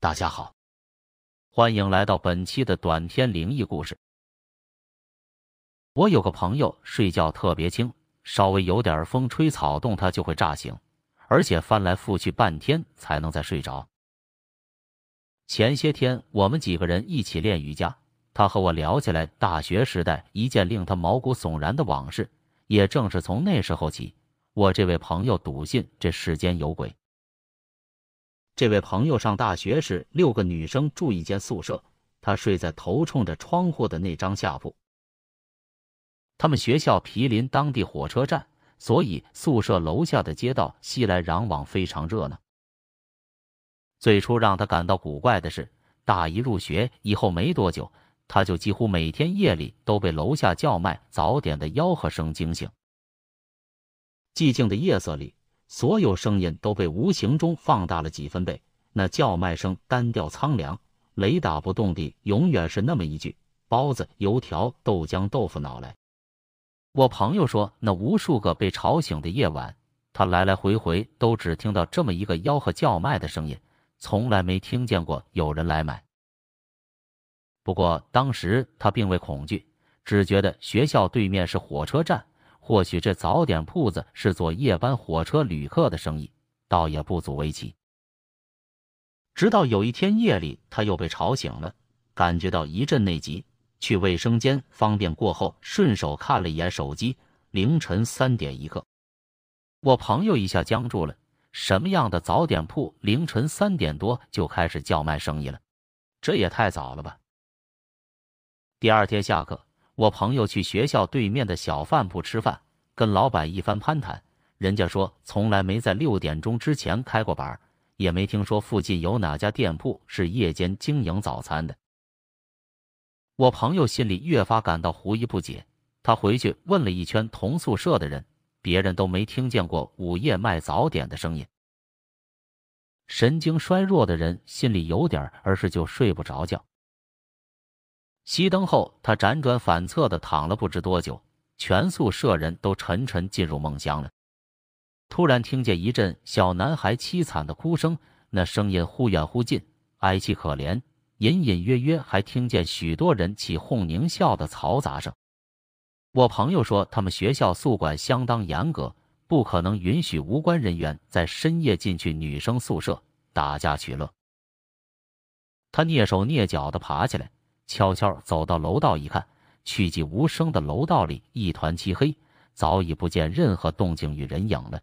大家好，欢迎来到本期的短篇灵异故事。我有个朋友睡觉特别轻，稍微有点风吹草动，他就会炸醒，而且翻来覆去半天才能再睡着。前些天我们几个人一起练瑜伽，他和我聊起来大学时代一件令他毛骨悚然的往事。也正是从那时候起，我这位朋友笃信这世间有鬼。这位朋友上大学时，六个女生住一间宿舍，他睡在头冲着窗户的那张下铺。他们学校毗邻当地火车站，所以宿舍楼下的街道熙来攘往，非常热闹。最初让他感到古怪的是，大一入学以后没多久，他就几乎每天夜里都被楼下叫卖早点的吆喝声惊醒。寂静的夜色里。所有声音都被无形中放大了几分贝。那叫卖声单调苍凉，雷打不动地，永远是那么一句：“包子、油条、豆浆、豆腐脑来。”我朋友说，那无数个被吵醒的夜晚，他来来回回都只听到这么一个吆喝叫卖的声音，从来没听见过有人来买。不过当时他并未恐惧，只觉得学校对面是火车站。或许这早点铺子是做夜班火车旅客的生意，倒也不足为奇。直到有一天夜里，他又被吵醒了，感觉到一阵内急，去卫生间方便过后，顺手看了一眼手机，凌晨三点一刻。我朋友一下僵住了，什么样的早点铺凌晨三点多就开始叫卖生意了？这也太早了吧！第二天下课。我朋友去学校对面的小饭铺吃饭，跟老板一番攀谈，人家说从来没在六点钟之前开过板，也没听说附近有哪家店铺是夜间经营早餐的。我朋友心里越发感到狐疑不解，他回去问了一圈同宿舍的人，别人都没听见过午夜卖早点的声音。神经衰弱的人心里有点儿而是就睡不着觉。熄灯后，他辗转反侧的躺了不知多久，全宿舍人都沉沉进入梦乡了。突然听见一阵小男孩凄惨的哭声，那声音忽远忽近，哀凄可怜，隐隐约约还听见许多人起哄狞笑的嘈杂声。我朋友说，他们学校宿管相当严格，不可能允许无关人员在深夜进去女生宿舍打架取乐。他蹑手蹑脚的爬起来。悄悄走到楼道一看，去寂无声的楼道里一团漆黑，早已不见任何动静与人影了。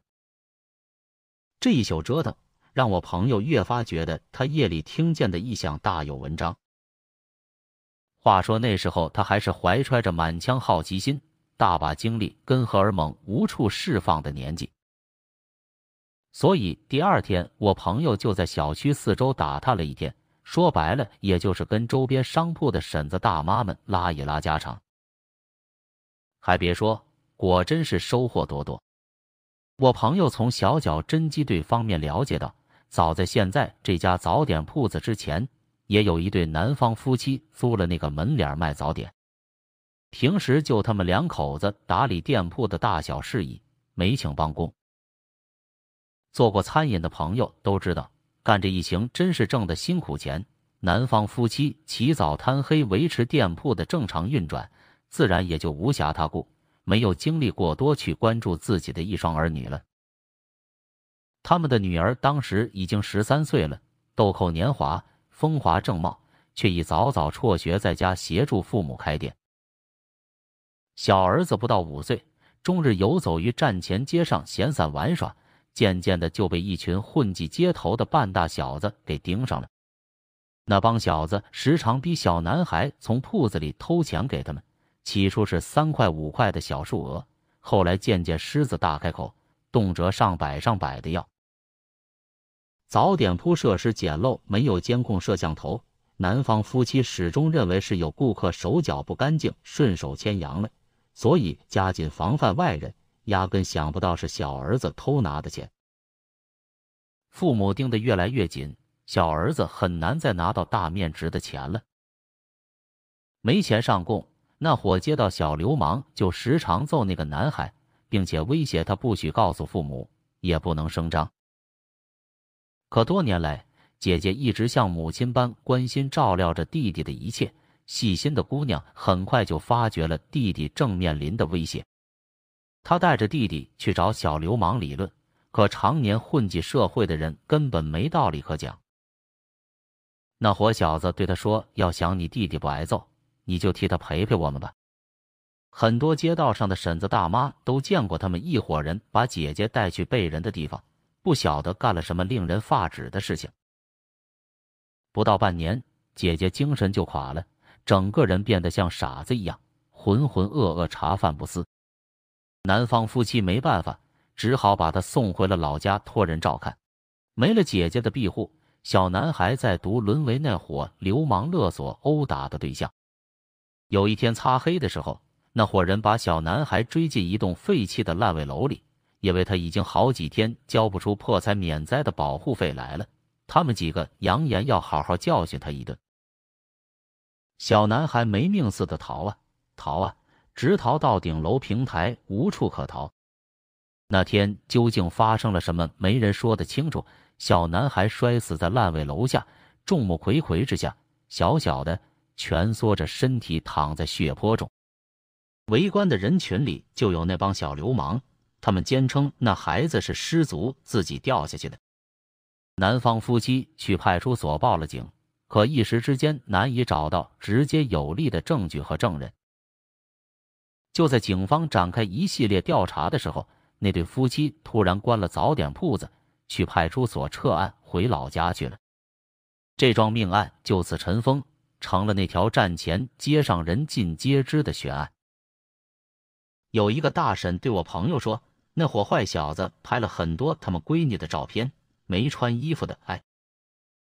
这一宿折腾，让我朋友越发觉得他夜里听见的异响大有文章。话说那时候他还是怀揣着满腔好奇心、大把精力跟荷尔蒙无处释放的年纪，所以第二天我朋友就在小区四周打探了一天。说白了，也就是跟周边商铺的婶子大妈们拉一拉家常。还别说，果真是收获多多。我朋友从小脚侦缉队方面了解到，早在现在这家早点铺子之前，也有一对南方夫妻租了那个门脸卖早点。平时就他们两口子打理店铺的大小事宜，没请帮工。做过餐饮的朋友都知道。干这一行真是挣的辛苦钱。男方夫妻起早贪黑维持店铺的正常运转，自然也就无暇他顾，没有精力过多去关注自己的一双儿女了。他们的女儿当时已经十三岁了，豆蔻年华，风华正茂，却已早早辍学，在家协助父母开店。小儿子不到五岁，终日游走于站前街上闲散玩耍。渐渐的就被一群混迹街头的半大小子给盯上了。那帮小子时常逼小男孩从铺子里偷钱给他们，起初是三块五块的小数额，后来渐渐狮子大开口，动辄上百上百的要。早点铺设施简陋，没有监控摄像头，男方夫妻始终认为是有顾客手脚不干净，顺手牵羊了，所以加紧防范外人。压根想不到是小儿子偷拿的钱，父母盯得越来越紧，小儿子很难再拿到大面值的钱了。没钱上供，那伙接到小流氓就时常揍那个男孩，并且威胁他不许告诉父母，也不能声张。可多年来，姐姐一直像母亲般关心照料着弟弟的一切。细心的姑娘很快就发觉了弟弟正面临的威胁，他带着弟弟去找小流氓理论，可常年混迹社会的人根本没道理可讲。那伙小子对他说：“要想你弟弟不挨揍，你就替他陪陪我们吧。”很多街道上的婶子大妈都见过他们一伙人把姐姐带去背人的地方，不晓得干了什么令人发指的事情。不到半年，姐姐精神就垮了。整个人变得像傻子一样，浑浑噩噩，茶饭不思。男方夫妻没办法，只好把他送回了老家，托人照看。没了姐姐的庇护，小男孩在读沦为那伙流氓勒索、殴打的对象。有一天擦黑的时候，那伙人把小男孩追进一栋废弃的烂尾楼里，因为他已经好几天交不出破财免灾的保护费来了。他们几个扬言要好好教训他一顿。小男孩没命似的逃啊逃啊，直逃到顶楼平台，无处可逃。那天究竟发生了什么？没人说得清楚。小男孩摔死在烂尾楼下，众目睽睽之下，小小的蜷缩着身体躺在血泊中。围观的人群里就有那帮小流氓，他们坚称那孩子是失足自己掉下去的。男方夫妻去派出所报了警。可一时之间难以找到直接有力的证据和证人。就在警方展开一系列调查的时候，那对夫妻突然关了早点铺子，去派出所撤案，回老家去了。这桩命案就此尘封，成了那条战前街上人尽皆知的悬案。有一个大婶对我朋友说：“那伙坏小子拍了很多他们闺女的照片，没穿衣服的，哎，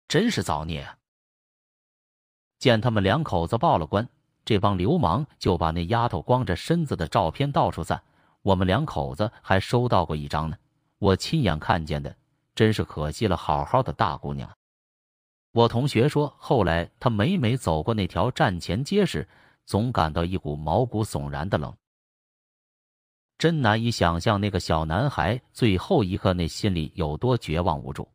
真是造孽啊！”见他们两口子报了官，这帮流氓就把那丫头光着身子的照片到处散。我们两口子还收到过一张呢，我亲眼看见的，真是可惜了好好的大姑娘。我同学说，后来他每每走过那条站前街时，总感到一股毛骨悚然的冷。真难以想象那个小男孩最后一刻那心里有多绝望无助。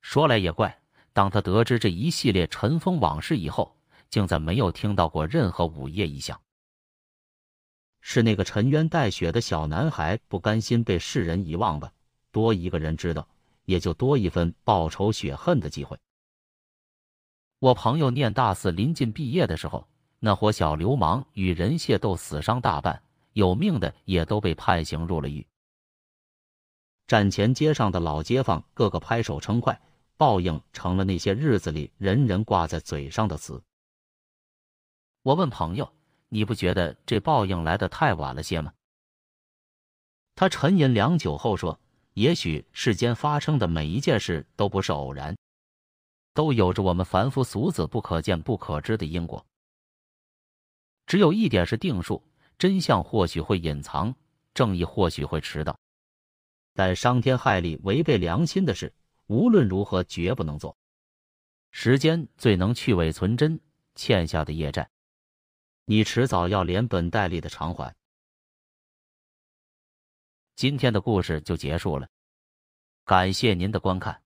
说来也怪。当他得知这一系列尘封往事以后，竟在没有听到过任何午夜异响。是那个沉冤带雪的小男孩不甘心被世人遗忘吧？多一个人知道，也就多一分报仇雪恨的机会。我朋友念大四临近毕业的时候，那伙小流氓与人械斗，死伤大半，有命的也都被判刑入了狱。站前街上的老街坊个个拍手称快。报应成了那些日子里人人挂在嘴上的词。我问朋友：“你不觉得这报应来的太晚了些吗？”他沉吟良久后说：“也许世间发生的每一件事都不是偶然，都有着我们凡夫俗子不可见、不可知的因果。只有一点是定数：真相或许会隐藏，正义或许会迟到，但伤天害理、违背良心的事。”无论如何，绝不能做。时间最能去伪存真，欠下的业债，你迟早要连本带利的偿还。今天的故事就结束了，感谢您的观看。